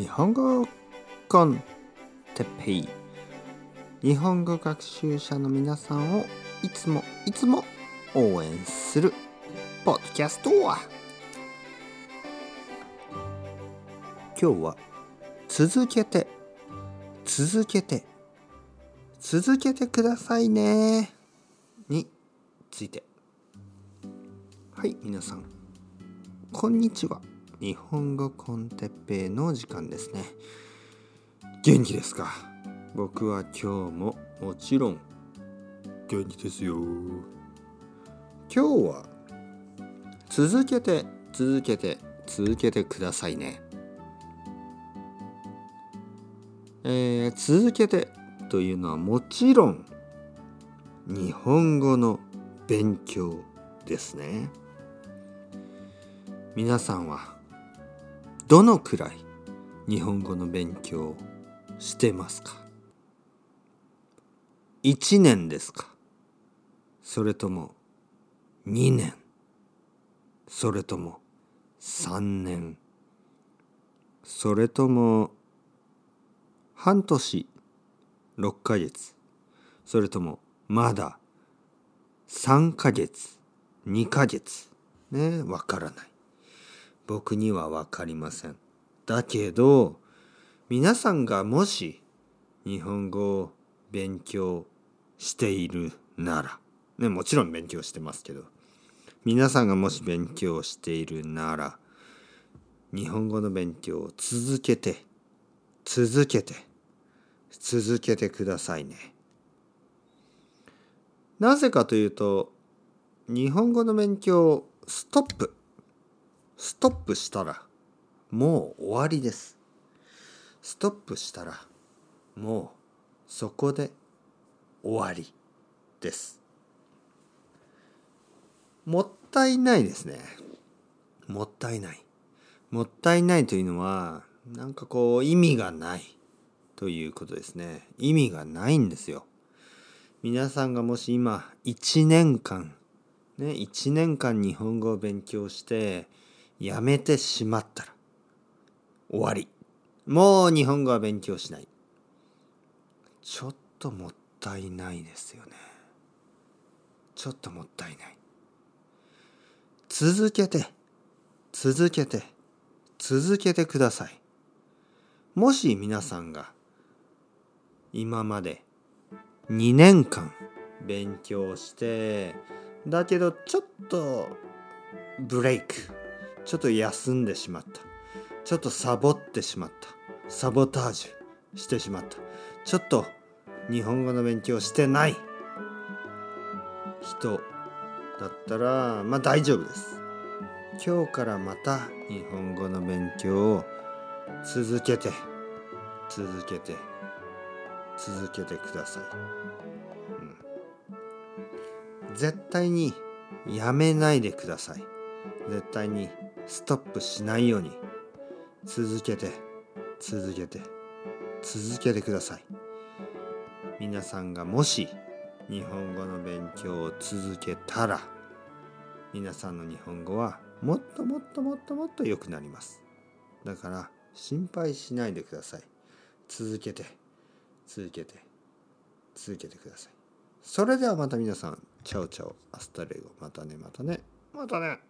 日本語コンテペイ。日本語学習者の皆さんをいつもいつも応援するポッドキャストは。今日は続けて続けて続けてくださいね。について。はい皆さん。こんにちは。日本語コンテッペイの時間ですね。元気ですか？僕は今日ももちろん元気ですよ。今日は続けて続けて続けてくださいね。えー、続けてというのはもちろん日本語の勉強ですね。皆さんはどのくらい日本語の勉強してますか？1年ですか？それとも2年？それとも3年？それとも半年？6ヶ月？それともまだ3ヶ月？2ヶ月？ねわからない。僕には分かりません。だけど皆さんがもし日本語を勉強しているなら、ね、もちろん勉強してますけど皆さんがもし勉強しているなら日本語の勉強を続けて続けて続けてくださいね。なぜかというと日本語の勉強をストップストップしたらもう終わりです。ストップしたらもうそこで終わりです。もったいないですね。もったいない。もったいないというのはなんかこう意味がないということですね。意味がないんですよ。皆さんがもし今1年間ね1年間日本語を勉強してやめてしまったら終わり。もう日本語は勉強しない。ちょっともったいないですよね。ちょっともったいない。続けて続けて続けてください。もし皆さんが今まで2年間勉強してだけどちょっとブレイクちょっと休んでしまった。ちょっとサボってしまった。サボタージュしてしまった。ちょっと日本語の勉強してない。人だったらまあ大丈夫です。今日からまた日本語の勉強を続けて続けて続けてください、絶対にやめないでください。絶対にストップしないように。続けて続けて続けてください。皆さんがもし日本語の勉強を続けたら皆さんの日本語はもっともっともっともっと良くなります。だから心配しないでください。続けて続けて続けてください。それではまた皆さん。 Chao chao. Hasta luego.またねまたね。またね。